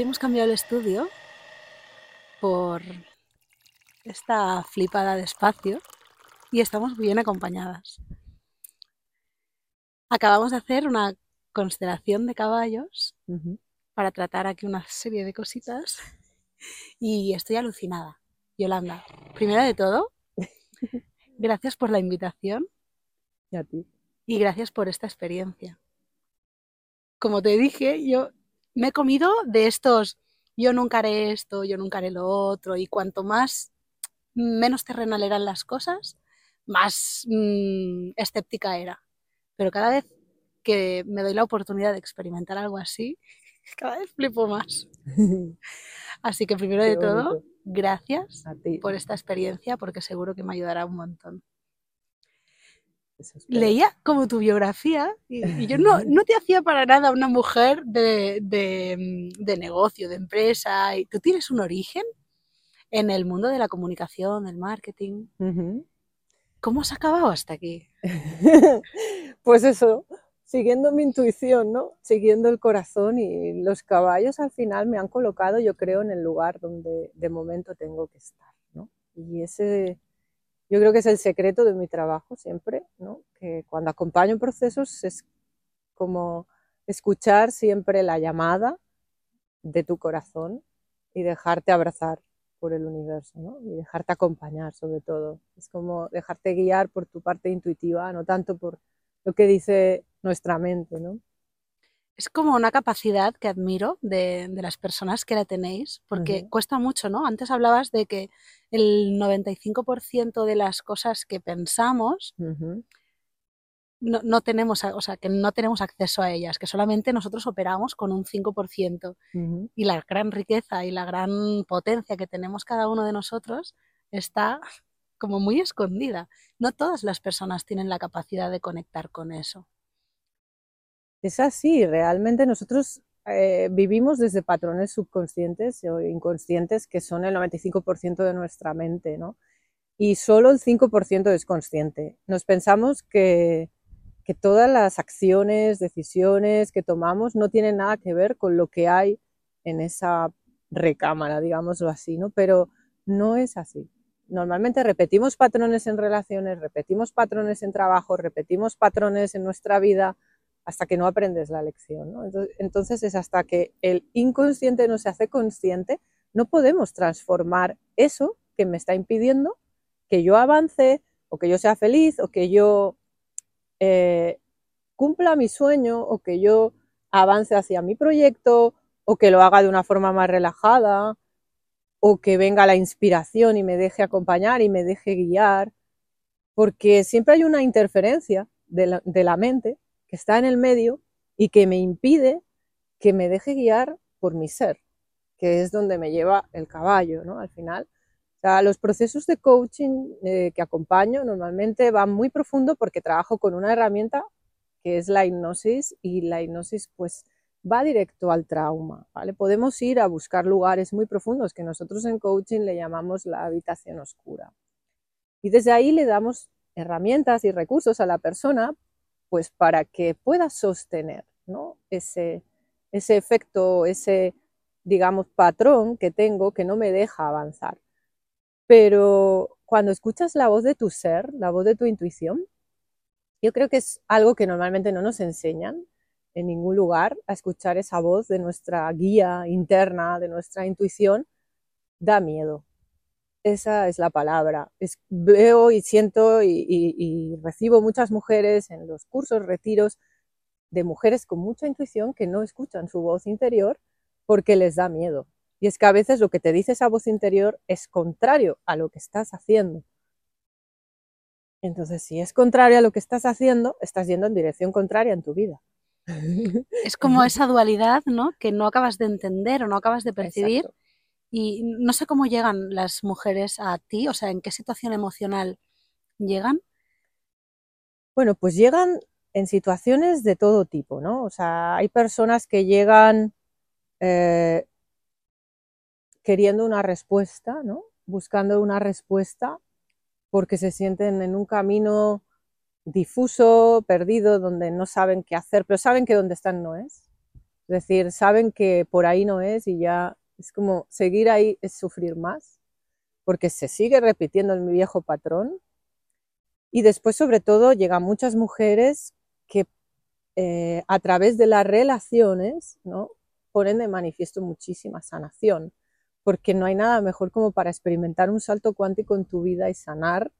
Hemos cambiado el estudio por esta flipada de espacio y estamos bien acompañadas. Acabamos de hacer una constelación de caballos para tratar aquí una serie de cositas y estoy alucinada. Yolanda, primero de todo, gracias por la invitación. Y a ti. Y gracias por esta experiencia. Como te dije, yo me he comido de estos, yo nunca haré esto, yo nunca haré lo otro, y cuanto más, menos terrenal eran las cosas, más mm, escéptica era. Pero cada vez que me doy la oportunidad de experimentar algo así, cada vez flipo más. Así que primero de todo, gracias por esta experiencia porque seguro que me ayudará un montón leía como tu biografía y, yo no, no, te hacía para nada una mujer de, de, negocio, de empresa. Y tú tienes un origen en el mundo de la comunicación, del marketing. ¿Cómo has acabado hasta aquí? pues eso, siguiendo mi intuición, ¿no? Siguiendo el corazón y los caballos al final me han colocado, yo creo, en el lugar donde de momento tengo que estar, ¿no? Y ese yo creo que es el secreto de mi trabajo siempre, ¿no? que cuando acompaño procesos es como escuchar siempre la llamada de tu corazón y dejarte abrazar por el universo ¿no? y dejarte acompañar sobre todo. Es como dejarte guiar por tu parte intuitiva, no tanto por lo que dice nuestra mente. ¿no? Es como una capacidad que admiro de, las personas que la tenéis, porque cuesta mucho, ¿no? Antes hablabas de que el 95% de las cosas que pensamos no, tenemos, o sea, que no tenemos acceso a ellas, que solamente nosotros operamos con un 5%. Y la gran riqueza y la gran potencia que tenemos cada uno de nosotros está como muy escondida. No todas las personas tienen la capacidad de conectar con eso. Es así, realmente nosotros eh, vivimos desde patrones subconscientes o inconscientes que son el 95% de nuestra mente, ¿no? Y solo el 5% es consciente. Nos pensamos que, que todas las acciones, decisiones que tomamos no tienen nada que ver con lo que hay en esa recámara, digámoslo así, ¿no? Pero no es así. Normalmente repetimos patrones en relaciones, repetimos patrones en trabajo, repetimos patrones en nuestra vida, hasta que no aprendes la lección. Entonces, es hasta que el inconsciente no se hace consciente, no podemos transformar eso que me está impidiendo que yo avance o que yo sea feliz o que yo eh, cumpla mi sueño o que yo avance hacia mi proyecto o que lo haga de una forma más relajada o que venga la inspiración y me deje acompañar y me deje guiar, porque siempre hay una interferencia de la mente que está en el medio y que me impide que me deje guiar por mi ser, que es donde me lleva el caballo, ¿no? Al final. O los procesos de coaching eh, que acompaño normalmente van muy profundo porque trabajo con una herramienta que es la hipnosis y la hipnosis pues va directo al trauma, ¿vale? Podemos ir a buscar lugares muy profundos que nosotros en coaching le llamamos la habitación oscura. Y desde ahí le damos herramientas y recursos a la persona pues para que pueda sostener ese, ese efecto, ese, digamos, patrón que tengo que no me deja avanzar. Pero cuando escuchas la voz de tu ser, la voz de tu intuición, yo creo que es algo que normalmente no nos enseñan en ningún lugar, a escuchar esa voz de nuestra guía interna, de nuestra intuición, da miedo. Esa es la palabra. veo y siento y, recibo muchas mujeres en los cursos, retiros, de mujeres con mucha intuición que no escuchan su voz interior porque les da miedo. Y es que a veces lo que te dice esa voz interior es contrario a lo que estás haciendo. Entonces, si es contrario a lo que estás haciendo, estás yendo en dirección contraria en tu vida. Es como esa dualidad, ¿no? Que no acabas de entender o no acabas de percibir. Y no sé cómo llegan las mujeres a ti, o sea, en qué situación emocional llegan. Bueno, pues llegan en situaciones de todo tipo, ¿no? O sea, hay personas que llegan eh, queriendo una respuesta, ¿no? Buscando una respuesta porque se sienten en un camino difuso, perdido, donde no saben qué hacer, pero saben que donde están no es. Es decir, saben que por ahí no es y ya es como seguir ahí es sufrir más, porque se sigue repitiendo el viejo patrón. Y después, sobre todo, llegan muchas mujeres que eh, a través de las relaciones ¿no? ponen de manifiesto muchísima sanación, porque no hay nada mejor como para experimentar un salto cuántico en tu vida y sanar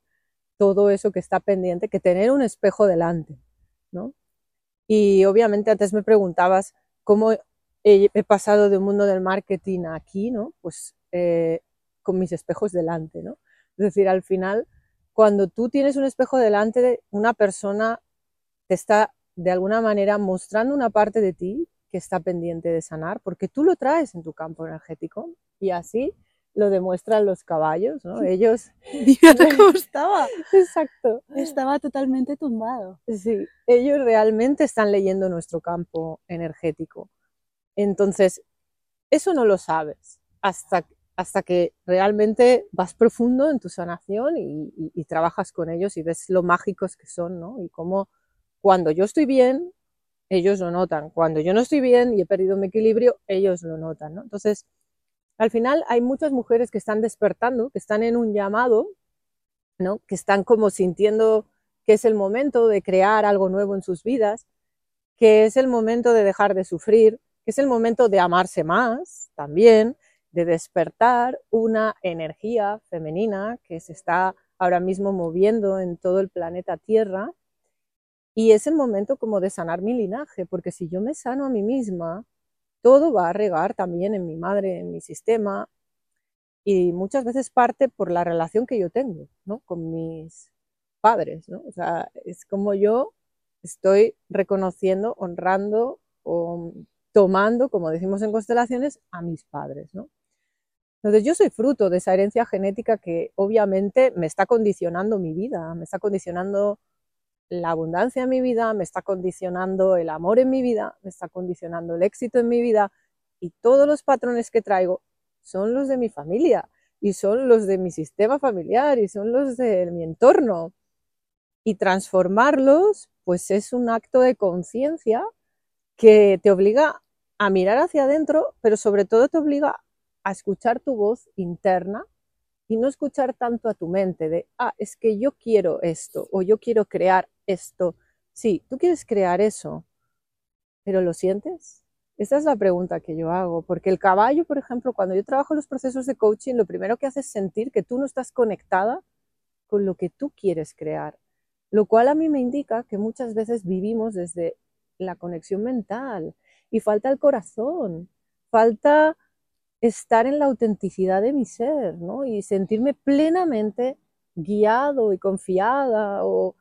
todo eso que está pendiente que tener un espejo delante, ¿no? Y obviamente antes me preguntabas cómo he, pasado de un mundo del marketing a aquí, ¿no? Pues eh, con mis espejos delante, ¿no? Es decir, al final, cuando tú tienes un espejo delante, de una persona te está de alguna manera mostrando una parte de ti que está pendiente de sanar, porque tú lo traes en tu campo energético y así lo demuestran los caballos, ¿no? Ellos... Fíjate cómo estaba. Exacto. Estaba totalmente tumbado. Sí, ellos realmente están leyendo nuestro campo energético. Entonces, eso no lo sabes hasta, hasta que realmente vas profundo en tu sanación y, y trabajas con ellos y ves lo mágicos que son, ¿no? Y cómo cuando yo estoy bien, ellos lo notan. Cuando yo no estoy bien y he perdido mi equilibrio, ellos lo notan, ¿no? Entonces, al final hay muchas mujeres que están despertando, que están en un llamado, ¿no? que están como sintiendo que es el momento de crear algo nuevo en sus vidas, que es el momento de dejar de sufrir, es el momento de amarse más también, de despertar una energía femenina que se está ahora mismo moviendo en todo el planeta Tierra. Y es el momento como de sanar mi linaje, porque si yo me sano a mí misma, todo va a regar también en mi madre, en mi sistema, y muchas veces parte por la relación que yo tengo, ¿no? Con mis padres, ¿no? O sea, es como yo estoy reconociendo, honrando o tomando, como decimos en constelaciones, a mis padres, ¿no? Entonces yo soy fruto de esa herencia genética que obviamente me está condicionando mi vida, me está condicionando la abundancia en mi vida, me está condicionando el amor en mi vida, me está condicionando el éxito en mi vida y todos los patrones que traigo son los de mi familia y son los de mi sistema familiar y son los de mi entorno. Y transformarlos, pues es un acto de conciencia que te obliga a mirar hacia adentro, pero sobre todo te obliga a escuchar tu voz interna y no escuchar tanto a tu mente de, ah, es que yo quiero esto o yo quiero crear esto. Sí, tú quieres crear eso, pero ¿lo sientes? Esa es la pregunta que yo hago, porque el caballo, por ejemplo, cuando yo trabajo los procesos de coaching, lo primero que hace es sentir que tú no estás conectada con lo que tú quieres crear, lo cual a mí me indica que muchas veces vivimos desde la conexión mental y falta el corazón, falta estar en la autenticidad de mi ser, ¿no? Y sentirme plenamente guiado y confiada o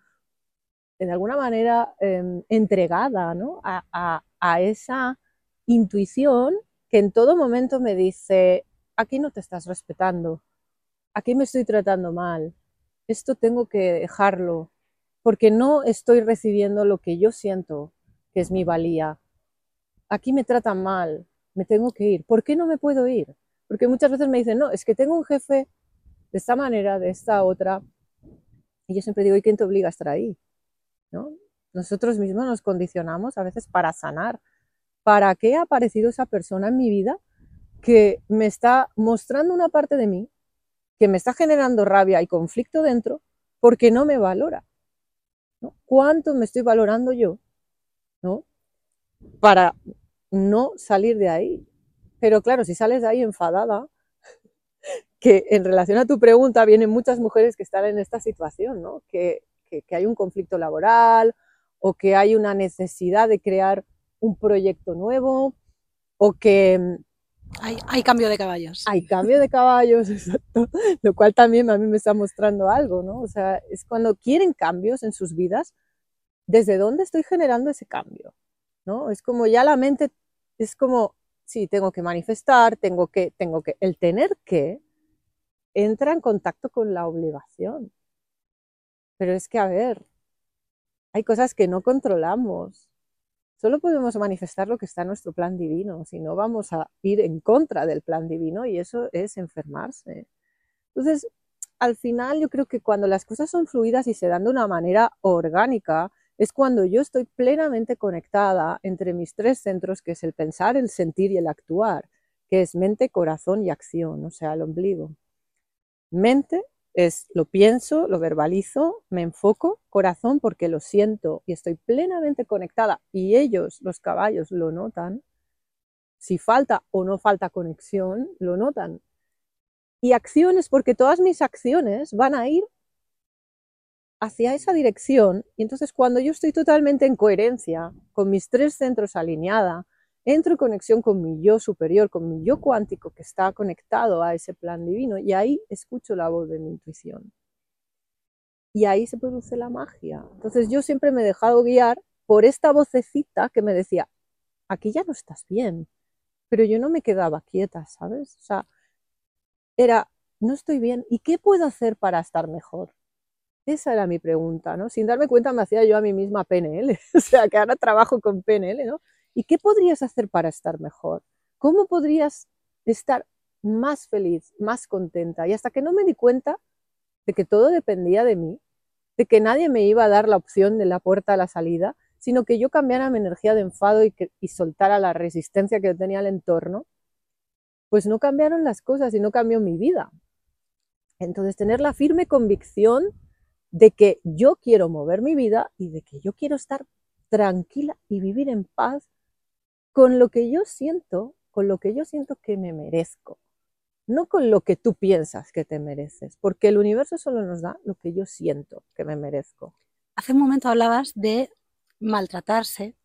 de alguna manera em, entregada ¿no? a, a esa intuición que en todo momento me dice, aquí no te estás respetando, aquí me estoy tratando mal, esto tengo que dejarlo, porque no estoy recibiendo lo que yo siento que es mi valía. Aquí me tratan mal, me tengo que ir. ¿Por qué no me puedo ir? Porque muchas veces me dicen, no, es que tengo un jefe de esta manera, de esta otra. Y yo siempre digo, ¿y quién te obliga a estar ahí? ¿No? Nosotros mismos nos condicionamos a veces para sanar. ¿Para qué ha aparecido esa persona en mi vida que me está mostrando una parte de mí, que me está generando rabia y conflicto dentro porque no me valora? ¿Cuánto me estoy valorando yo? ¿no? Para no salir de ahí. Pero claro, si sales de ahí enfadada, que en relación a tu pregunta vienen muchas mujeres que están en esta situación, ¿no? que, que, hay un conflicto laboral o que hay una necesidad de crear un proyecto nuevo o que... Mm, hay, hay, cambio de caballos. Hay cambio de caballos, exacto. Lo cual también a mí me está mostrando algo, ¿no? O sea, es cuando quieren cambios en sus vidas, ¿desde dónde estoy generando ese cambio? ¿No? Es como ya la mente, es como, sí, tengo que manifestar, tengo que, tengo que, el tener que entra en contacto con la obligación. Pero es que, a ver, hay cosas que no controlamos. Solo podemos manifestar lo que está en nuestro plan divino, si no vamos a ir en contra del plan divino y eso es enfermarse. Entonces, al final yo creo que cuando las cosas son fluidas y se dan de una manera orgánica, es cuando yo estoy plenamente conectada entre mis tres centros, que es el pensar, el sentir y el actuar, que es mente, corazón y acción, o sea, el ombligo. Mente es lo pienso, lo verbalizo, me enfoco, corazón porque lo siento y estoy plenamente conectada y ellos, los caballos, lo notan. Si falta o no falta conexión, lo notan. Y acciones porque todas mis acciones van a ir hacia esa dirección y entonces cuando yo estoy totalmente en coherencia, con mis tres centros alineada, entro en conexión con mi yo superior, con mi yo cuántico que está conectado a ese plan divino y ahí escucho la voz de mi intuición. Y ahí se produce la magia. Entonces yo siempre me he dejado guiar por esta vocecita que me decía, aquí ya no estás bien, pero yo no me quedaba quieta, ¿sabes? O sea, era, no estoy bien, ¿y qué puedo hacer para estar mejor? Esa era mi pregunta, ¿no? Sin darme cuenta me hacía yo a mí misma PNL, o sea, que ahora trabajo con PNL, ¿no? ¿Y qué podrías hacer para estar mejor? ¿Cómo podrías estar más feliz, más contenta? Y hasta que no me di cuenta de que todo dependía de mí, de que nadie me iba a dar la opción de la puerta a la salida, sino que yo cambiara mi energía de enfado y, soltara la resistencia que tenía al entorno, pues no cambiaron las cosas y no cambió mi vida. Entonces, tener la firme convicción de que yo quiero mover mi vida y de que yo quiero estar tranquila y vivir en paz con lo que yo siento, con lo que yo siento que me merezco, no con lo que tú piensas que te mereces, porque el universo solo nos da lo que yo siento que me merezco. Hace un momento hablabas de maltratarse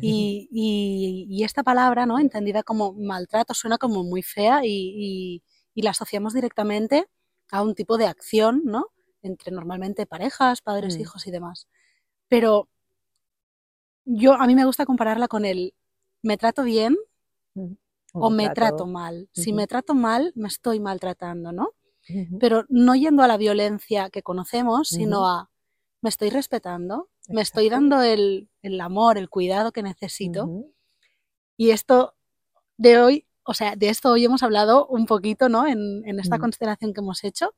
y, esta palabra, ¿no? entendida como maltrato, suena como muy fea y, la asociamos directamente a un tipo de acción, ¿no? Entre normalmente parejas, padres, mm. hijos y demás. Pero yo a mí me gusta compararla con el ¿me trato bien o, me trato, mal? Si me trato mal, me estoy maltratando, ¿no? Pero no yendo a la violencia que conocemos, sino a me estoy respetando, me estoy dando el, amor, el cuidado que necesito. Y esto de hoy, o sea, de esto hoy hemos hablado un poquito, ¿no? En, esta constelación que hemos hecho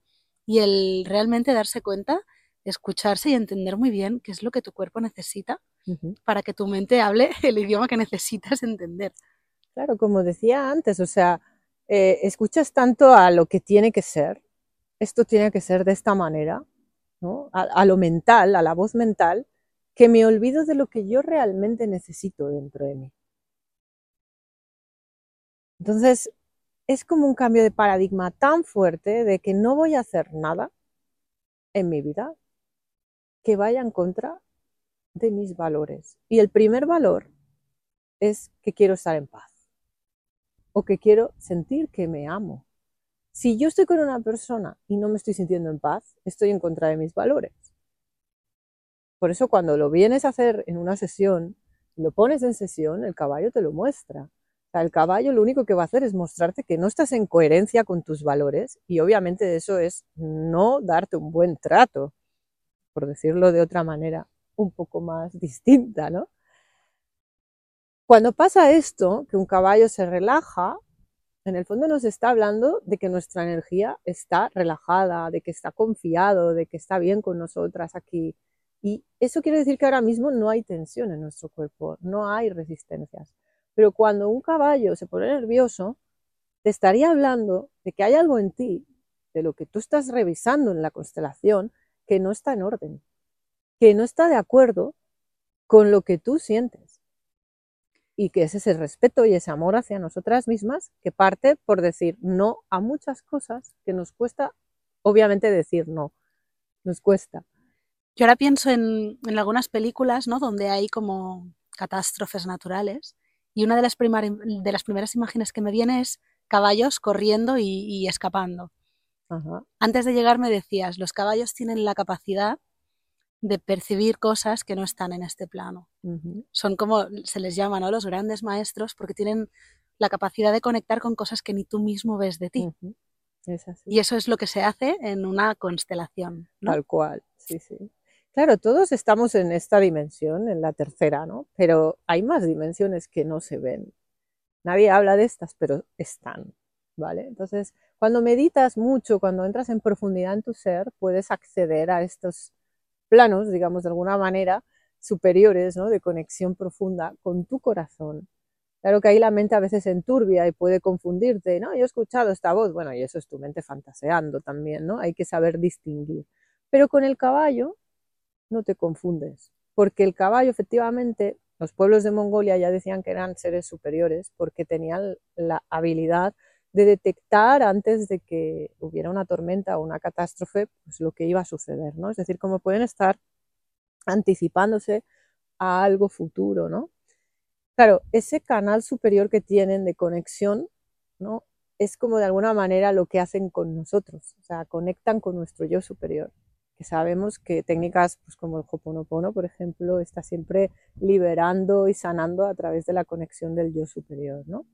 y el realmente darse cuenta, escucharse y entender muy bien qué es lo que tu cuerpo necesita para que tu mente hable el idioma que necesitas entender. Claro, como decía antes, o sea, eh, escuchas tanto a lo que tiene que ser, esto tiene que ser de esta manera, ¿no? a, lo mental, a la voz mental, que me olvido de lo que yo realmente necesito dentro de mí. Entonces, es como un cambio de paradigma tan fuerte de que no voy a hacer nada en mi vida que vaya en contra de mis valores. Y el primer valor es que quiero estar en paz o que quiero sentir que me amo. Si yo estoy con una persona y no me estoy sintiendo en paz, estoy en contra de mis valores. Por eso cuando lo vienes a hacer en una sesión, lo pones en sesión, el caballo te lo muestra. El caballo lo único que va a hacer es mostrarte que no estás en coherencia con tus valores y obviamente eso es no darte un buen trato, por decirlo de otra manera un poco más distinta, ¿no? Cuando pasa esto, que un caballo se relaja, en el fondo nos está hablando de que nuestra energía está relajada, de que está confiado, de que está bien con nosotras aquí. Y eso quiere decir que ahora mismo no hay tensión en nuestro cuerpo, no hay resistencias. Pero cuando un caballo se pone nervioso, te estaría hablando de que hay algo en ti, de lo que tú estás revisando en la constelación, que no está en orden que no está de acuerdo con lo que tú sientes. Y que es ese respeto y ese amor hacia nosotras mismas que parte por decir no a muchas cosas que nos cuesta, obviamente, decir no. Nos cuesta. Yo ahora pienso en, algunas películas, ¿no? Donde hay como catástrofes naturales. Y una de las, de las primeras imágenes que me viene es caballos corriendo y, escapando. Antes de llegar me decías, los caballos tienen la capacidad de percibir cosas que no están en este plano. Son como se les llama, ¿no? Los grandes maestros porque tienen la capacidad de conectar con cosas que ni tú mismo ves de ti. Y eso es lo que se hace en una constelación. Tal cual, sí, sí. Claro, todos estamos en esta dimensión, en la tercera, ¿no? Pero hay más dimensiones que no se ven. Nadie habla de estas, pero están, ¿vale? Entonces, cuando meditas mucho, cuando entras en profundidad en tu ser, puedes acceder a estos planos, digamos de alguna manera, superiores, ¿no? de conexión profunda con tu corazón. Claro que ahí la mente a veces enturbia y puede confundirte, ¿no? Yo he escuchado esta voz, bueno, y eso es tu mente fantaseando también, ¿no? Hay que saber distinguir. Pero con el caballo no te confundes, porque el caballo efectivamente, los pueblos de Mongolia ya decían que eran seres superiores porque tenían la habilidad de detectar antes de que hubiera una tormenta o una catástrofe, pues lo que iba a suceder, ¿no? Es decir, como pueden estar anticipándose a algo futuro, ¿no? Claro, ese canal superior que tienen de conexión, ¿no? Es como de alguna manera lo que hacen con nosotros, o sea, conectan con nuestro yo superior, que sabemos que técnicas pues, como el Hoponopono, por ejemplo, está siempre liberando y sanando a través de la conexión del yo superior, ¿no?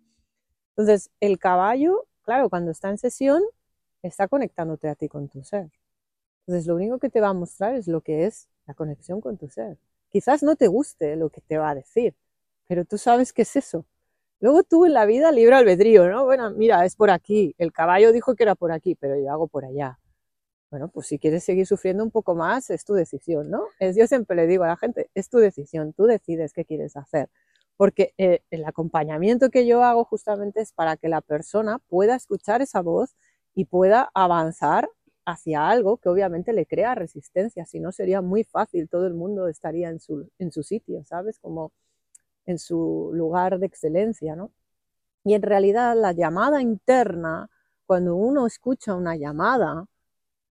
Entonces, el caballo, claro, cuando está en sesión, está conectándote a ti con tu ser. Entonces, lo único que te va a mostrar es lo que es la conexión con tu ser. Quizás no te guste lo que te va a decir, pero tú sabes qué es eso. Luego tú en la vida libre albedrío, ¿no? Bueno, mira, es por aquí. El caballo dijo que era por aquí, pero yo hago por allá. Bueno, pues si quieres seguir sufriendo un poco más, es tu decisión, ¿no? Es, yo siempre le digo a la gente, es tu decisión, tú decides qué quieres hacer. Porque eh, el acompañamiento que yo hago justamente es para que la persona pueda escuchar esa voz y pueda avanzar hacia algo que obviamente le crea resistencia, si no sería muy fácil, todo el mundo estaría en su, en su sitio, ¿sabes? Como en su lugar de excelencia, ¿no? Y en realidad la llamada interna, cuando uno escucha una llamada,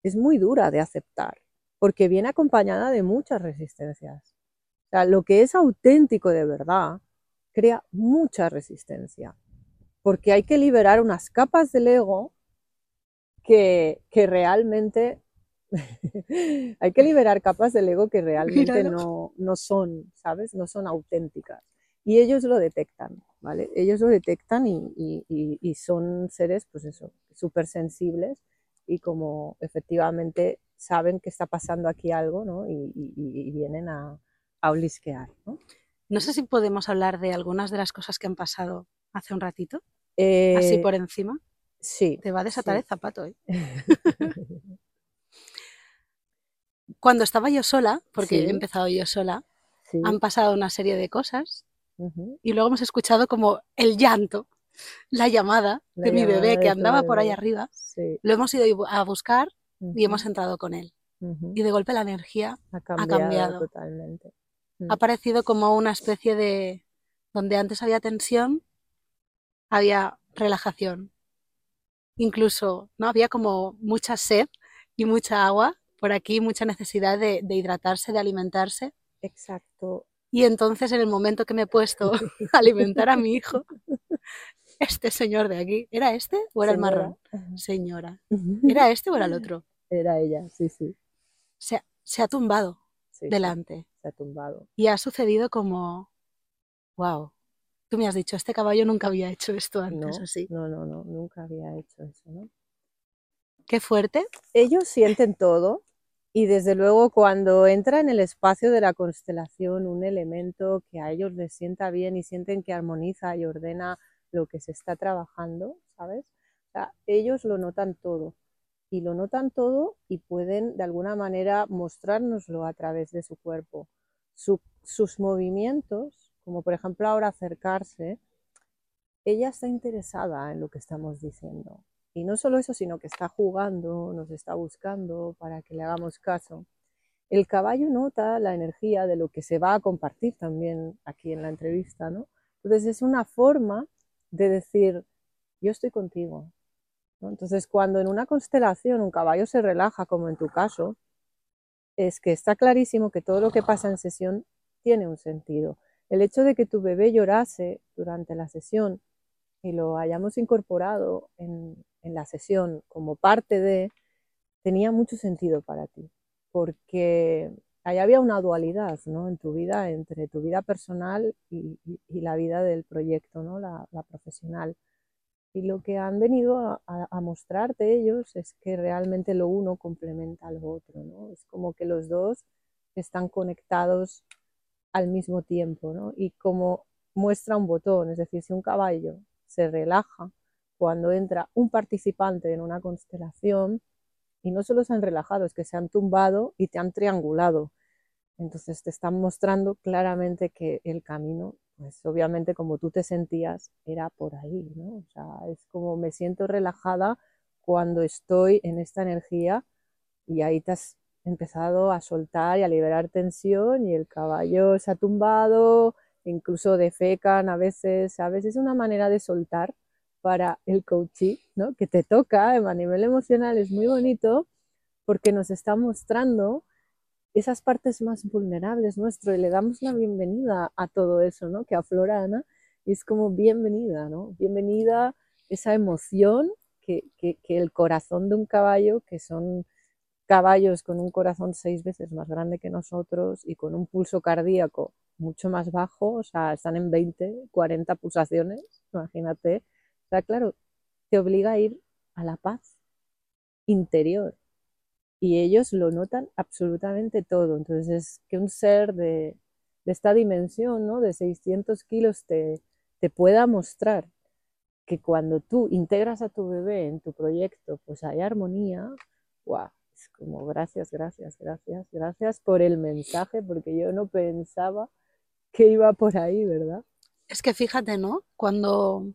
es muy dura de aceptar, porque viene acompañada de muchas resistencias. O sea, lo que es auténtico de verdad crea mucha resistencia, porque hay que liberar unas capas del ego que, realmente hay que liberar capas del ego que realmente no, no, son, ¿sabes? No son auténticas. Y ellos lo detectan, ¿vale? Ellos lo detectan y, y, son seres, pues eso, súper sensibles y como efectivamente saben que está pasando aquí algo, ¿no? Y, vienen a, a olisquear, ¿no? No sé si podemos hablar de algunas de las cosas que han pasado hace un ratito, así eh, por encima. Sí. Te va a desatar el zapato, ¿eh? Cuando estaba yo sola, porque he empezado yo sola, han pasado una serie de cosas y luego hemos escuchado como el llanto, la llamada de mi bebé que andaba por ahí arriba. Lo hemos ido a buscar y hemos entrado con él. Y de golpe la energía ha cambiado. Totalmente. Ha parecido como una especie de... donde antes había tensión, había relajación incluso no había como mucha sed y mucha agua por aquí, mucha necesidad de, hidratarse, de alimentarse. Exacto. Y entonces en el momento que me he puesto a alimentar a mi hijo, este señor de aquí, ¿era este o era el marrón? Señora. ¿Era este o era el otro? Era ella, sí, sí. Se, se ha tumbado delante. se ha tumbado. Y ha sucedido como, wow, Tú me has dicho, este caballo nunca había hecho esto antes, no, así. No, no, no, nunca había hecho eso, ¿no? Qué fuerte. Ellos sienten todo y desde luego cuando entra en el espacio de la constelación un elemento que a ellos les sienta bien y sienten que armoniza y ordena lo que se está trabajando, ¿sabes? O sea, ellos lo notan todo y lo notan todo y pueden de alguna manera mostrárnoslo a través de su cuerpo. sus movimientos como por ejemplo ahora acercarse, ella está interesada en lo que estamos diciendo. Y no solo eso, sino que está jugando, nos está buscando para que le hagamos caso. El caballo nota la energía de lo que se va a compartir también aquí en la entrevista, ¿no? Entonces es una forma de decir, yo estoy contigo. Entonces cuando en una constelación un caballo se relaja, como en tu caso, es que está clarísimo que todo lo que pasa en sesión tiene un sentido. El hecho de que tu bebé llorase durante la sesión y lo hayamos incorporado en, la sesión como parte de, tenía mucho sentido para ti, porque ahí había una dualidad ¿no? en tu vida entre tu vida personal y, la vida del proyecto, ¿no? la, profesional. Y lo que han venido a, a, mostrarte ellos es que realmente lo uno complementa al otro, ¿no? Es como que los dos están conectados al mismo tiempo, ¿no? Y como muestra un botón, es decir, si un caballo se relaja cuando entra un participante en una constelación, y no solo se han relajado, es que se han tumbado y te han triangulado. Entonces te están mostrando claramente que el camino, pues obviamente como tú te sentías, era por ahí, ¿no? O sea, es como me siento relajada cuando estoy en esta energía y ahí te has empezado a soltar y a liberar tensión y el caballo se ha tumbado, incluso defecan a veces, ¿sabes? Es una manera de soltar para el coaching, ¿no? Que te toca a nivel emocional, es muy bonito porque nos está mostrando esas partes más vulnerables nuestro y le damos la bienvenida a todo eso, ¿no? Que aflora Ana y es como bienvenida, ¿no? Bienvenida esa emoción que el corazón de un caballo, que son caballos con un corazón seis veces más grande que nosotros y con un pulso cardíaco mucho más bajo, o sea, están en 20, 40 pulsaciones, imagínate. Sea, claro, te obliga a ir a la paz interior y ellos lo notan absolutamente todo. Entonces, es que un ser de, de esta dimensión, ¿no? De 600 kilos te, te pueda mostrar que cuando tú integras a tu bebé en tu proyecto, pues hay armonía, wow, es como gracias, gracias, gracias, gracias por el mensaje, porque yo no pensaba que iba por ahí, ¿verdad? Es que fíjate, ¿no? Cuando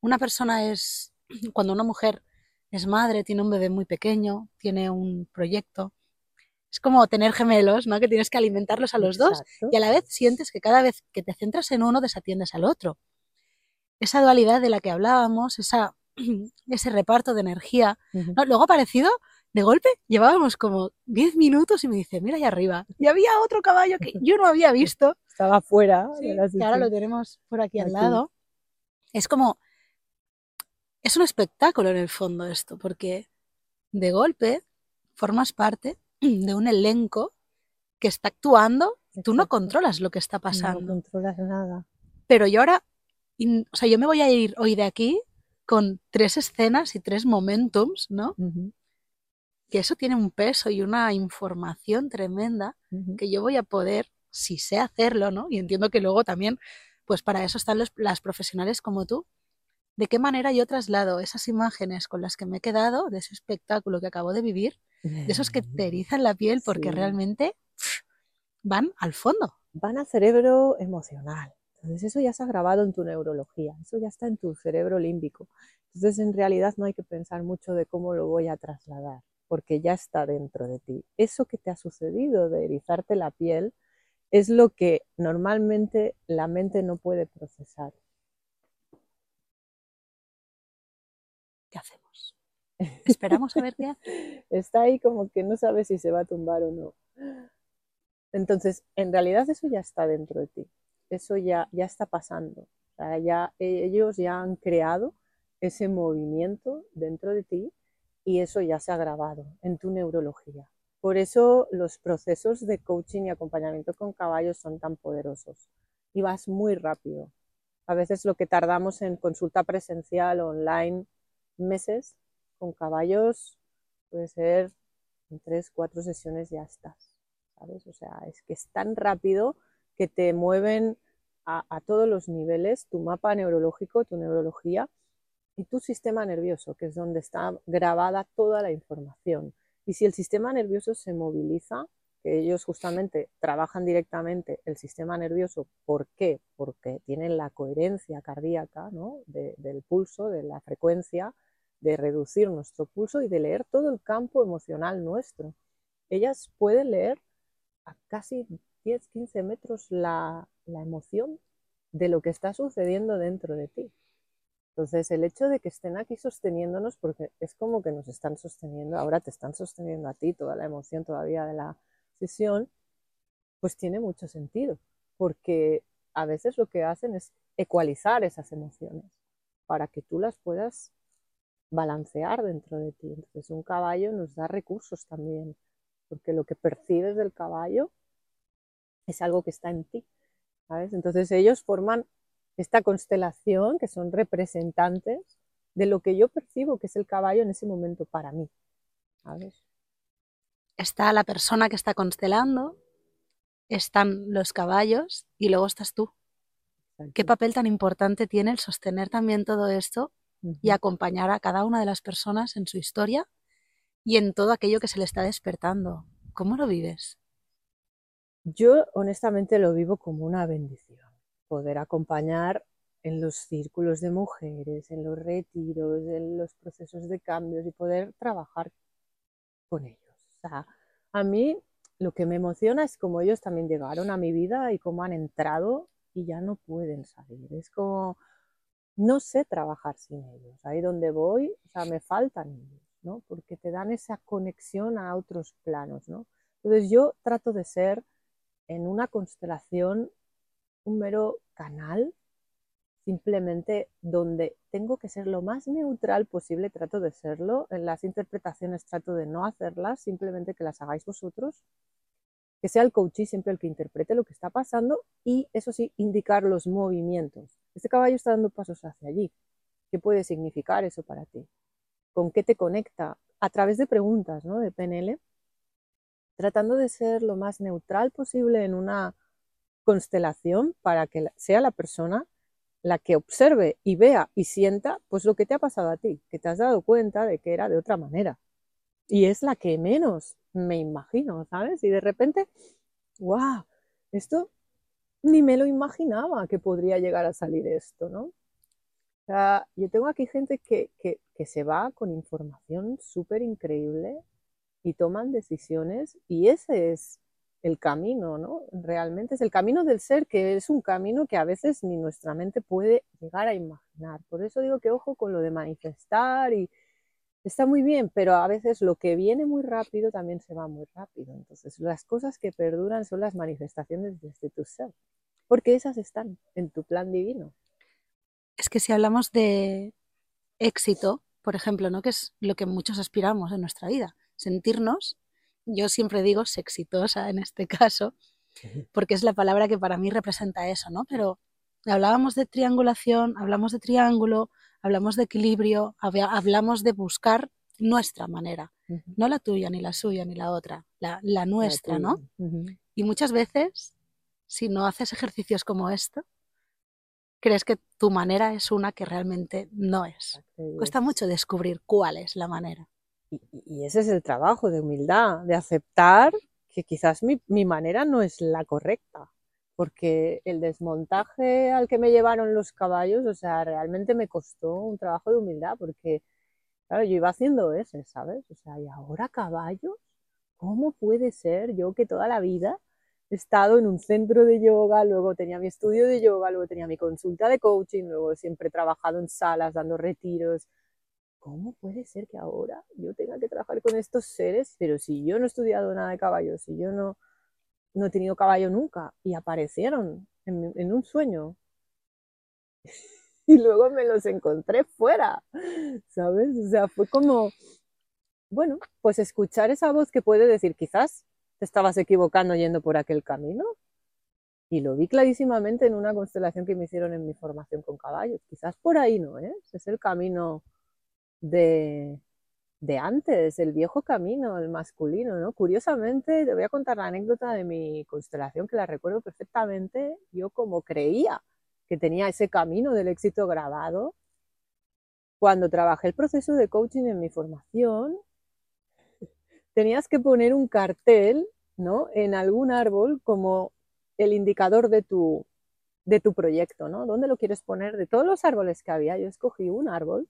una persona es, cuando una mujer es madre, tiene un bebé muy pequeño, tiene un proyecto, es como tener gemelos, ¿no? Que tienes que alimentarlos a los dos y a la vez sientes que cada vez que te centras en uno desatiendes al otro. Esa dualidad de la que hablábamos, esa, ese reparto de energía, ¿no? luego ha aparecido de golpe llevábamos como 10 minutos y me dice, mira ahí arriba. Y había otro caballo que yo no había visto. Estaba afuera. que ahora lo tenemos por aquí, al lado. Es como, es un espectáculo en el fondo esto, porque de golpe formas parte de un elenco que está actuando, tú no controlas lo que está pasando. No controlas nada. Pero yo ahora, o sea, yo me voy a ir hoy de aquí con tres escenas y tres momentums, ¿no? que eso tiene un peso y una información tremenda que yo voy a poder, si sé hacerlo, ¿no? Y entiendo que luego también, pues para eso están los, las profesionales como tú, de qué manera yo traslado esas imágenes con las que me he quedado, de ese espectáculo que acabo de vivir, de esos que te erizan la piel porque realmente van al fondo. Van al cerebro emocional. Entonces eso ya se ha grabado en tu neurología, eso ya está en tu cerebro límbico. Entonces en realidad no hay que pensar mucho de cómo lo voy a trasladar porque ya está dentro de ti. Eso que te ha sucedido de erizarte la piel es lo que normalmente la mente no puede procesar. ¿Qué hacemos? Esperamos a ver qué. Está ahí como que no sabe si se va a tumbar o no. Entonces, en realidad eso ya está dentro de ti. Eso ya, ya está pasando. ya, ellos ya han creado ese movimiento dentro de ti y eso ya se ha grabado en tu neurología. Por eso los procesos de coaching y acompañamiento con caballos son tan poderosos y vas muy rápido. A veces lo que tardamos en consulta presencial o online meses con caballos puede ser en tres, cuatro sesiones ya estás, ¿sabes? O sea, es que es tan rápido que te mueven a, todos los niveles tu mapa neurológico, tu neurología, y tu sistema nervioso, que es donde está grabada toda la información. Y si el sistema nervioso se moviliza, que ellos justamente trabajan directamente el sistema nervioso, ¿por qué? Porque tienen la coherencia cardíaca ¿no? del pulso, de la frecuencia, de reducir nuestro pulso y de leer todo el campo emocional nuestro. Ellas pueden leer a casi 10, 15 metros la, la emoción de lo que está sucediendo dentro de ti. Entonces, el hecho de que estén aquí sosteniéndonos, porque es como que nos están sosteniendo, ahora te están sosteniendo a ti toda la emoción todavía de la sesión, pues tiene mucho sentido, porque a veces lo que hacen es ecualizar esas emociones para que tú las puedas balancear dentro de ti. Entonces, un caballo nos da recursos también, porque lo que percibes del caballo es algo que está en ti, ¿sabes? Entonces, ellos forman esta constelación, que son representantes de lo que yo percibo que es el caballo en ese momento para mí. Está la persona que está constelando, están los caballos y luego estás tú. ¿Qué papel tan importante tiene el sostener también todo esto y acompañar a cada una de las personas en su historia y en todo aquello que se le está despertando? ¿Cómo lo vives? Yo honestamente lo vivo como una bendición, poder acompañar en los círculos de mujeres, en los retiros, en los procesos de cambios y poder trabajar con ellos. O sea, a mí lo que me emociona es cómo ellos también llegaron a mi vida y cómo han entrado y ya no pueden salir. Es como, no sé trabajar sin ellos. Ahí donde voy, o sea, me faltan ellos, ¿no? Porque te dan esa conexión a otros planos, ¿no? Entonces yo trato de ser en una constelación un mero canal, simplemente donde tengo que ser lo más neutral posible, trato de serlo. En las interpretaciones trato de no hacerlas, simplemente que las hagáis vosotros que sea el coach siempre el que interprete lo que está pasando y, eso sí, indicar los movimientos. Este caballo está dando pasos hacia allí. ¿Qué puede significar eso para ti? ¿Con qué te conecta? A través de preguntas, ¿no? De PNL, tratando de ser lo más neutral posible en una constelación para que sea la persona la que observe y vea y sienta pues lo que te ha pasado a ti, que te has dado cuenta de que era de otra manera. Y es la que menos me imagino, ¿sabes? Y de repente, wow, esto ni me lo imaginaba que podría llegar a salir esto, ¿no? O sea, yo tengo aquí gente que, que, que se va con información súper increíble y toman decisiones y ese es el camino, ¿no? Realmente es el camino del ser, que es un camino que a veces ni nuestra mente puede llegar a imaginar. Por eso digo que ojo con lo de manifestar y, está muy bien, pero a veces lo que viene muy rápido también se va muy rápido. Entonces, las cosas que perduran son las manifestaciones desde tu ser, porque esas están en tu plan divino. Es que si hablamos de éxito, por ejemplo, ¿no? que es lo que muchos aspiramos en nuestra vida, sentirnos, yo siempre digo exitosa en este caso, porque es la palabra que para mí representa eso, ¿no? Pero hablábamos de triangulación, hablamos de triángulo, hablamos de equilibrio, hablamos de buscar nuestra manera, no la tuya, ni la suya, ni la otra, la, nuestra, ¿no? Y muchas veces, si no haces ejercicios como esto, crees que tu manera es una que realmente no es. Cuesta mucho descubrir cuál es la manera. Y, ese es el trabajo de humildad, de aceptar que quizás mi manera no es la correcta porque el desmontaje al que me llevaron los caballos, o sea, realmente me costó un trabajo de humildad, porque, claro, yo iba haciendo ese, ¿sabes? O sea, y ahora caballos, ¿cómo puede ser yo que toda la vida he estado en un centro de yoga, luego tenía mi estudio de yoga, luego tenía mi consulta de coaching, luego siempre he trabajado en salas dando retiros. ¿Cómo puede ser que ahora yo tenga que trabajar con estos seres? Pero si yo no he estudiado nada de caballos, si yo no, no he tenido caballo nunca y aparecieron en, un sueño. y luego me los encontré fuera, ¿sabes? O sea, fue como, bueno, pues escuchar esa voz que puede decir, quizás te estabas equivocando yendo por aquel camino. Y lo vi clarísimamente en una constelación que me hicieron en mi formación con caballos. Quizás por ahí no es, es el camino de, de antes, el viejo camino, el masculino, ¿no? Curiosamente, te voy a contar la anécdota de mi constelación que la recuerdo perfectamente. Yo como creía que tenía ese camino del éxito grabado, cuando trabajé el proceso de coaching en mi formación, tenías que poner un cartel, ¿no? En algún árbol como el indicador de tu, de tu proyecto, ¿no? ¿Dónde lo quieres poner? De todos los árboles que había, yo escogí un árbol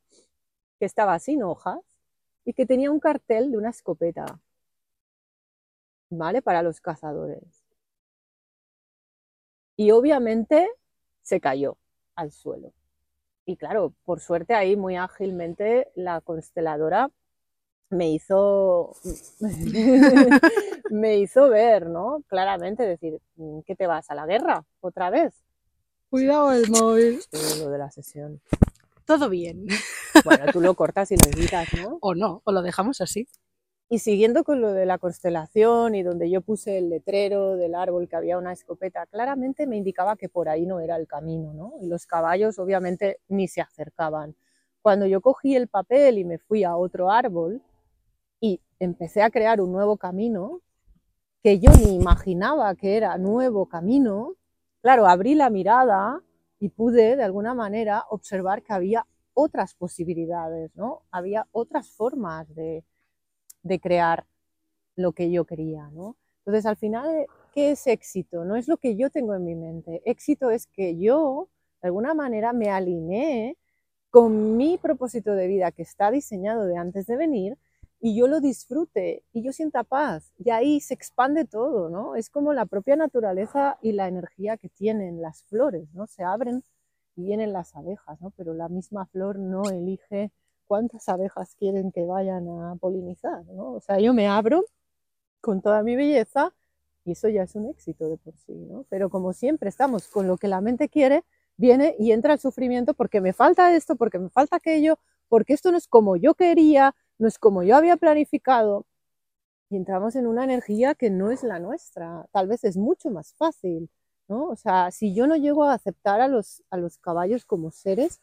que estaba sin hojas y que tenía un cartel de una escopeta, ¿vale? Para los cazadores. Y obviamente se cayó al suelo. Y claro, por suerte ahí muy ágilmente la consteladora me hizo me hizo ver, ¿no? Claramente decir, ¿qué te vas a la guerra otra vez? Cuidado el móvil. lo de la sesión todo bien. Bueno, tú lo cortas y lo editas, ¿no? O no, o lo dejamos así. Y siguiendo con lo de la constelación y donde yo puse el letrero del árbol que había una escopeta, claramente me indicaba que por ahí no era el camino, ¿no? Y los caballos obviamente ni se acercaban. Cuando yo cogí el papel y me fui a otro árbol y empecé a crear un nuevo camino, que yo ni imaginaba que era nuevo camino, claro, abrí la mirada y pude de alguna manera observar que había otras posibilidades, ¿no? Había otras formas de, crear lo que yo quería, ¿no? Entonces al final ¿qué es éxito? No es lo que yo tengo en mi mente. Éxito es que yo, de alguna manera, me alineé con mi propósito de vida que está diseñado de antes de venir y yo lo disfrute y yo sienta paz. Y ahí se expande todo, ¿no? Es como la propia naturaleza y la energía que tienen las flores, ¿no? Se abren vienen las abejas, ¿no? Pero la misma flor no elige cuántas abejas quieren que vayan a polinizar, ¿no? O sea, yo me abro con toda mi belleza y eso ya es un éxito de por sí, ¿no? Pero como siempre estamos con lo que la mente quiere, viene y entra el sufrimiento porque me falta esto, porque me falta aquello, porque esto no es como yo quería, no es como yo había planificado. Y entramos en una energía que no es la nuestra. Tal vez es mucho más fácil, ¿no? O sea, si yo no llego a aceptar a los, a los caballos como seres,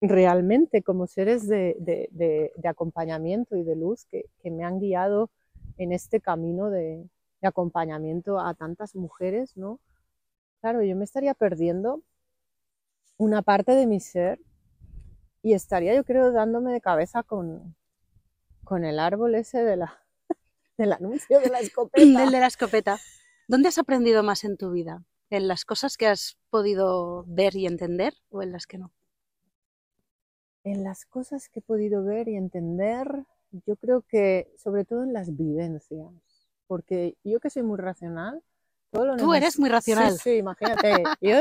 realmente como seres de, de, de, acompañamiento y de luz que, que, me han guiado en este camino de, acompañamiento a tantas mujeres, ¿no? Claro, yo me estaría perdiendo una parte de mi ser y estaría yo creo dándome de cabeza con, con el árbol ese de la, del anuncio de la escopeta. Del de la escopeta. ¿Dónde has aprendido más en tu vida? ¿En las cosas que has podido ver y entender o en las que no? En las cosas que he podido ver y entender, yo creo que sobre todo en las vivencias, porque yo que soy muy racional, Tú eres muy racional. Sí, imagínate. Yo,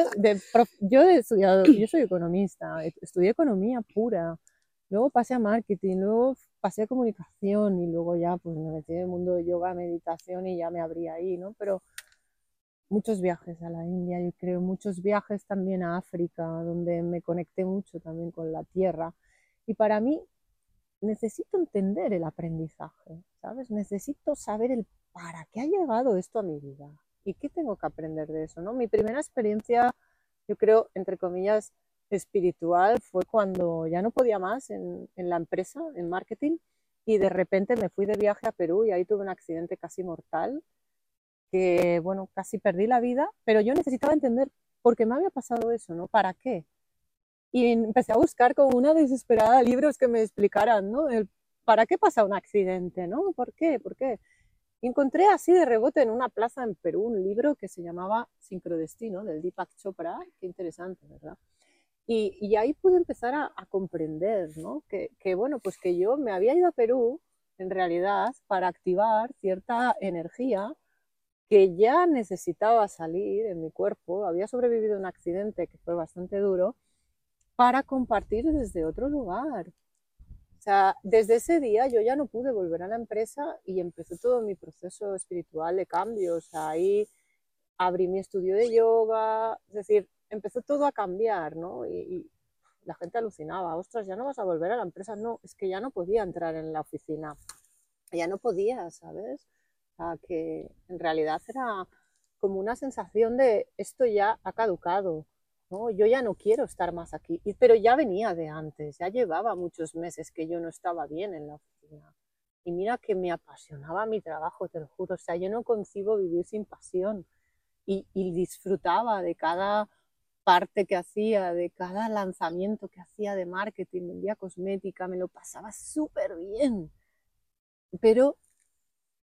yo he estudiado, yo soy economista, estudié economía pura, luego pasé a marketing, luego pasé a comunicación y luego ya pues me metí en el mundo de yoga, meditación y ya me abrí ahí, ¿no? Pero muchos viajes a la India, yo creo, muchos viajes también a África, donde me conecté mucho también con la tierra. Y para mí necesito entender el aprendizaje, ¿sabes? Necesito saber el para qué ha llegado esto a mi vida. ¿Y qué tengo que aprender de eso? ¿no? Mi primera experiencia, yo creo, entre comillas, espiritual fue cuando ya no podía más en, en la empresa, en marketing, y de repente me fui de viaje a Perú y ahí tuve un accidente casi mortal, que, bueno, casi perdí la vida, pero yo necesitaba entender por qué me había pasado eso, ¿no? ¿Para qué? Y empecé a buscar como una desesperada libros que me explicaran, ¿no? El, ¿Para qué pasa un accidente, ¿no? ¿Por qué? ¿Por qué? encontré así de rebote en una plaza en Perú un libro que se llamaba Sincrodestino, del Deepak Chopra. Qué interesante, ¿verdad? Y, y ahí pude empezar a, a comprender, ¿no? Que, que, bueno, pues que yo me había ido a Perú, en realidad, para activar cierta energía que ya necesitaba salir en mi cuerpo. Había sobrevivido un accidente que fue bastante duro para compartir desde otro lugar, o sea, desde ese día yo ya no pude volver a la empresa y empezó todo mi proceso espiritual de cambio. O sea, ahí abrí mi estudio de yoga, es decir, empezó todo a cambiar, ¿no? Y, y, la gente alucinaba, ostras, ya no vas a volver a la empresa. No, es que ya no podía entrar en la oficina, ya no podía, ¿sabes? Sea, que en realidad era como una sensación de esto ya ha caducado, ¿no? Yo ya no quiero estar más aquí, pero ya venía de antes, ya llevaba muchos meses que yo no estaba bien en la oficina. Y mira que me apasionaba mi trabajo, te lo juro, o sea, yo no concibo vivir sin pasión y, y disfrutaba de cada parte que hacía, de cada lanzamiento que hacía de marketing, vendía cosmética, me lo pasaba súper bien. Pero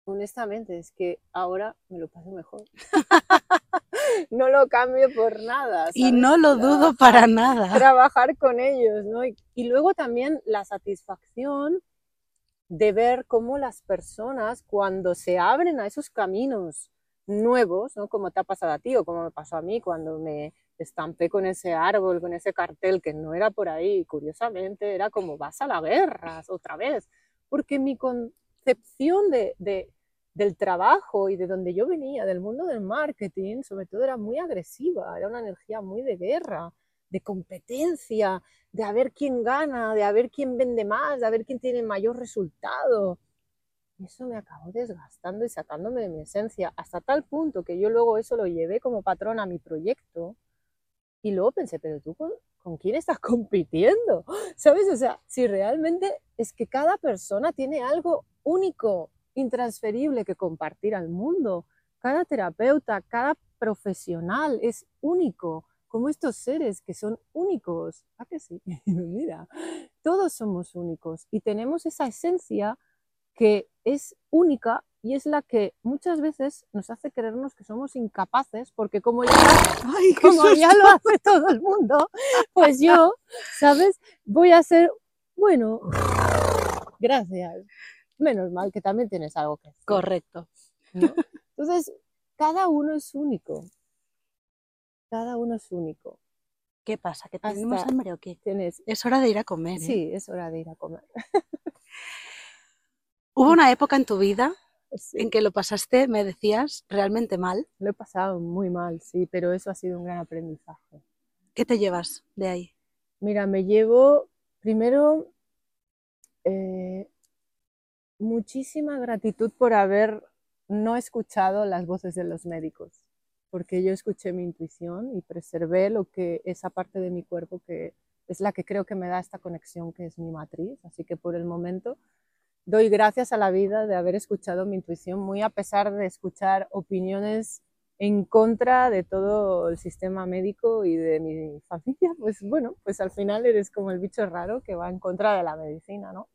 honestamente es que ahora me lo paso mejor. no lo cambio por nada. Y no lo dudo para nada. Trabajar con ellos, ¿no? Y, y, luego también la satisfacción de ver cómo las personas cuando se abren a esos caminos nuevos, ¿no? Como te ha pasado a ti o como me pasó a mí cuando me estampé con ese árbol, con ese cartel que no era por ahí, curiosamente era como vas a la guerra otra vez, porque mi concepción de, de del trabajo y de donde yo venía, del mundo del marketing, sobre todo era muy agresiva, era una energía muy de guerra, de competencia, de a ver quién gana, de a ver quién vende más, de a ver quién tiene mayor resultado. Y eso me acabó desgastando y sacándome de mi esencia, hasta tal punto que yo luego eso lo llevé como patrón a mi proyecto. Y luego pensé, pero tú con, con quién estás compitiendo? ¿Sabes? O sea, si realmente es que cada persona tiene algo único, intransferible que compartir al mundo. Cada terapeuta, cada profesional es único, como estos seres que son únicos. ¿A que sí? Mira, todos somos únicos y tenemos esa esencia que es única y es la que muchas veces nos hace creernos que somos incapaces, porque como ya, Ay, como ya lo hace todo el mundo, pues yo, ¿sabes? Voy a ser, bueno, gracias. Menos mal que también tienes algo que decir, Correcto. ¿no? Entonces, cada uno es único. Cada uno es único. ¿Qué pasa? ¿Que tenemos Hasta- hambre o qué? Tienes, Es hora de ir a comer. ¿eh? sí, es hora de ir a comer. Hubo una época en tu vida Sí, en que lo pasaste, me decías, realmente mal. lo he pasado muy mal, sí, pero eso ha sido un gran aprendizaje. ¿Qué te llevas de ahí? Mira, me llevo primero eh, muchísima gratitud por haber no escuchado las voces de los médicos, porque yo escuché mi intuición y preservé lo que esa parte de mi cuerpo que es la que creo que me da esta conexión que es mi matriz, así que por el momento doy gracias a la vida de haber escuchado mi intuición, muy a pesar de escuchar opiniones en contra de todo el sistema médico y de mi familia, pues bueno, pues al final eres como el bicho raro que va en contra de la medicina, ¿no?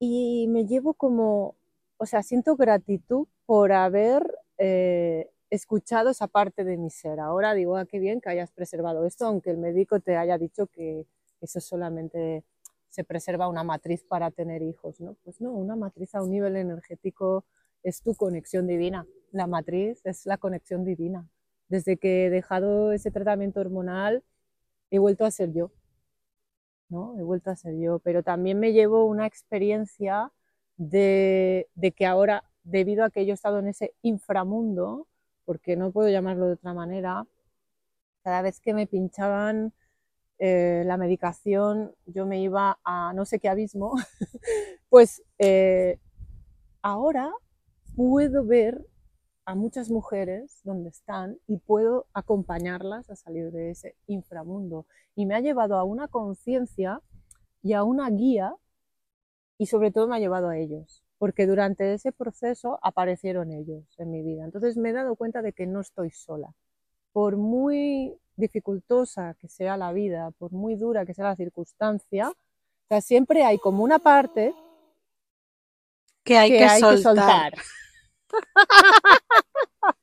Y me llevo como, o sea, siento gratitud por haber eh, escuchado esa parte de mi ser. Ahora digo, ah, qué bien que hayas preservado esto, aunque el médico te haya dicho que eso solamente se preserva una matriz para tener hijos, ¿no? Pues no, una matriz a un nivel energético es tu conexión divina. La matriz es la conexión divina. Desde que he dejado ese tratamiento hormonal, he vuelto a ser yo, ¿no? He vuelto a ser yo, pero también me llevo una experiencia de, de que ahora, debido a que yo he estado en ese inframundo, porque no puedo llamarlo de otra manera, cada vez que me pinchaban eh, la medicación, yo me iba a no sé qué abismo, pues eh, ahora puedo ver a muchas mujeres donde están y puedo acompañarlas a salir de ese inframundo. Y me ha llevado a una conciencia y a una guía y sobre todo me ha llevado a ellos, porque durante ese proceso aparecieron ellos en mi vida. Entonces me he dado cuenta de que no estoy sola. Por muy dificultosa que sea la vida, por muy dura que sea la circunstancia, o sea, siempre hay como una parte Que hay que, que, hay soltar. que soltar.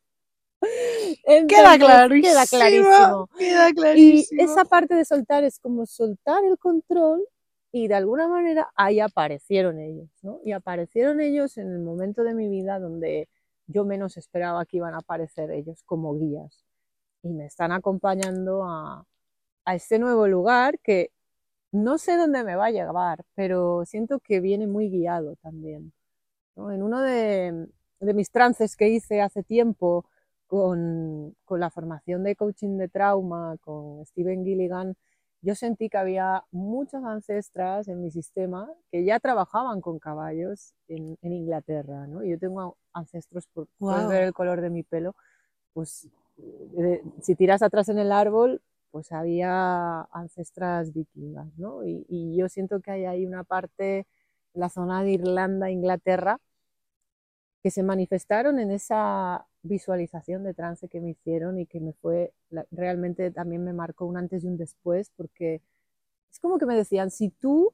Queda Entonces, clarísimo. Queda clarísimo. Queda Y clarísimo. esa parte de soltar es como soltar el control y de alguna manera ahí aparecieron ellos, ¿no? Y aparecieron ellos en el momento de mi vida donde yo menos esperaba que iban a aparecer ellos como guías. Y me están acompañando a, a este nuevo lugar que no sé dónde me va a llevar, pero siento que viene muy guiado también. ¿no? En uno de, de mis trances que hice hace tiempo, con, con, la formación de coaching de trauma con Steven Gilligan, yo sentí que había muchas ancestras en mi sistema que ya trabajaban con caballos en, en Inglaterra, ¿no? Yo tengo ancestros, por Wow. ver el color de mi pelo, pues eh, si tiras atrás en el árbol, pues había ancestras vikingas, ¿no? Y, y yo siento que hay ahí una parte, la zona de Irlanda, Inglaterra, que se manifestaron en esa visualización de trance que me hicieron y que me fue, realmente también me marcó un antes y un después, porque es como que me decían, si tú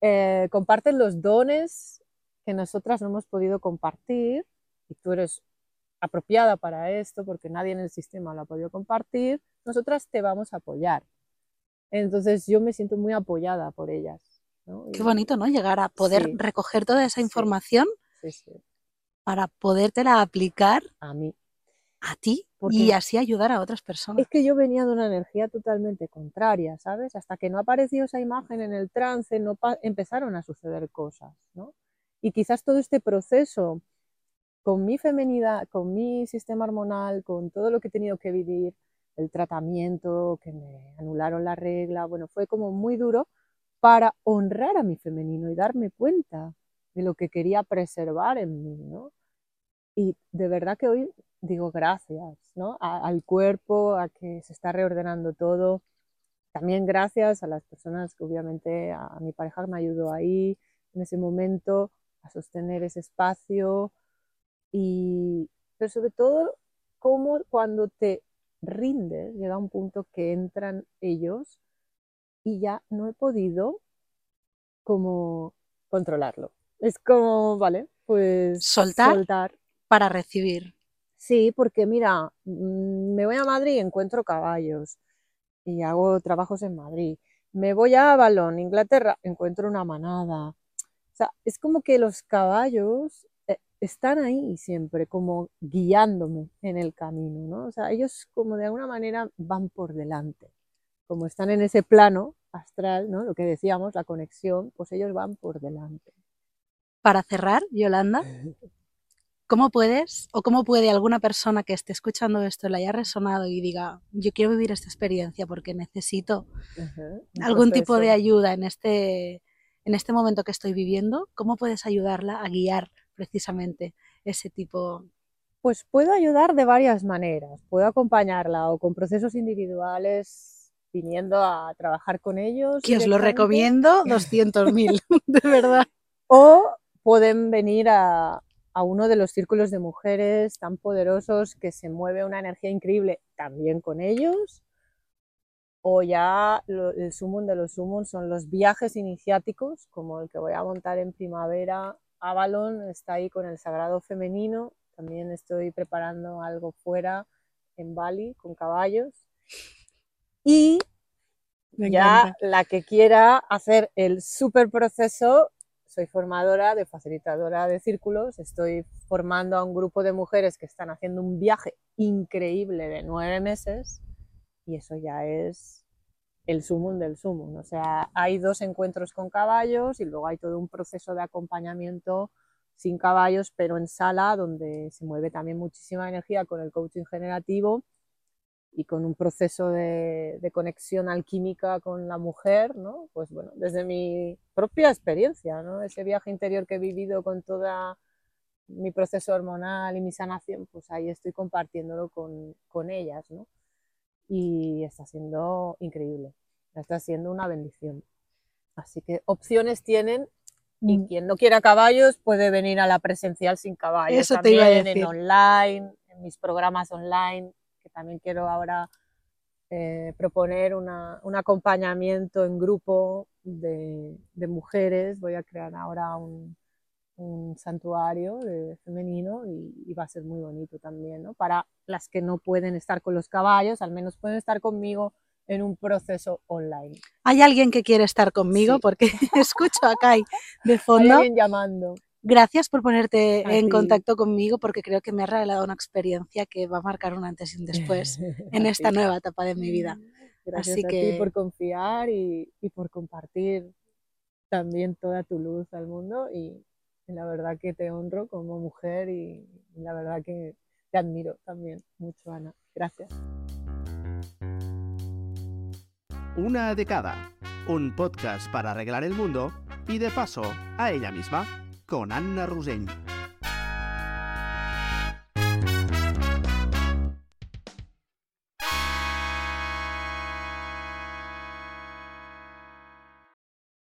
eh, compartes los dones que nosotras no hemos podido compartir, y tú eres apropiada para esto, porque nadie en el sistema lo ha podido compartir, nosotras te vamos a apoyar. Entonces yo me siento muy apoyada por ellas. ¿no? Qué bonito, ¿no? Llegar a poder Sí. recoger toda esa información Sí, sí, para podértela aplicar a mí. a ti Porque- y así ayudar a otras personas. Es que yo venía de una energía totalmente contraria, ¿sabes? Hasta que no apareció esa imagen en el trance, no empezaron a suceder cosas, ¿no? Y quizás todo este proceso, con mi femenidad, con mi sistema hormonal, con todo lo que he tenido que vivir, el tratamiento, que me anularon la regla, bueno, fue como muy duro para honrar a mi femenino y darme cuenta de lo que quería preservar en mí, ¿no? Y de verdad que hoy digo gracias, ¿no? A- al cuerpo, a que se está reordenando todo. También gracias a las personas que obviamente a, a mi pareja me ayudó ahí en ese momento a sostener ese espacio y pero sobre todo cómo cuando te rindes llega un punto que entran ellos y ya no he podido como controlarlo. Es como, vale, pues Soltar. soltar. Para recibir. Sí, porque mira, mm, me voy a Madrid y encuentro caballos y hago trabajos en Madrid. Me voy a Avalon, Inglaterra, encuentro una manada. O sea, es como que los caballos eh, están ahí siempre, como guiándome en el camino, ¿no? O sea, ellos como de alguna manera van por delante. Como están en ese plano astral, ¿no? Lo que decíamos, la conexión, pues ellos van por delante. Para cerrar, Yolanda, ¿cómo puedes o cómo puede alguna persona que esté escuchando esto le haya resonado y diga, yo quiero vivir esta experiencia porque necesito Ajá, algún tipo de ayuda en este, en este momento que estoy viviendo? ¿Cómo puedes ayudarla a guiar precisamente ese tipo? Pues puedo ayudar de varias maneras. Puedo acompañarla o con procesos individuales, viniendo a trabajar con ellos. Que os lo recomiendo 200.000, de verdad. O pueden venir a, a uno de los círculos de mujeres tan poderosos que se mueve una energía increíble también con ellos. O ya lo- el sumum de los sumum son los viajes iniciáticos, como el que voy a montar en primavera. Avalon está ahí con el sagrado femenino. También estoy preparando algo fuera en Bali con caballos. Y ya la que quiera hacer el super proceso, soy formadora de facilitadora de círculos, estoy formando a un grupo de mujeres que están haciendo un viaje increíble de nueve meses y eso ya es el sumum del sumum. O sea, hay dos encuentros con caballos y luego hay todo un proceso de acompañamiento sin caballos, pero en sala, donde se mueve también muchísima energía con el coaching generativo y con un proceso de, de conexión alquímica con la mujer, ¿no? Pues bueno, desde mi propia experiencia, ¿no? Ese viaje interior que he vivido con toda mi proceso hormonal y mi sanación, pues ahí estoy compartiéndolo con, con ellas, ¿no? Y está siendo increíble, está siendo una bendición. Así que opciones tienen y Mm. quien no quiera caballos puede venir a la presencial sin caballos. Eso te iba a también decir. en online, en mis programas online, también quiero ahora eh, proponer una- un acompañamiento en grupo de, de mujeres. Voy a crear ahora un, un santuario de femenino y, y va a ser muy bonito también, ¿no? Para las que no pueden estar con los caballos, al menos pueden estar conmigo en un proceso online. ¿Hay alguien que quiere estar conmigo? Sí. Porque escucho a Kai de Hay fondo. alguien llamando. Gracias por ponerte A en ti. contacto conmigo porque creo que me has regalado una experiencia que va a marcar un antes y un después en A esta ti. nueva etapa de mi vida. Gracias Así a que- ti por confiar y, y por compartir también toda tu luz al mundo y, la verdad que te honro como mujer y, y la verdad que te admiro también mucho, Ana. Gracias. Una de cada. Un podcast para arreglar el mundo y de paso a ella misma, con Anna Rusell.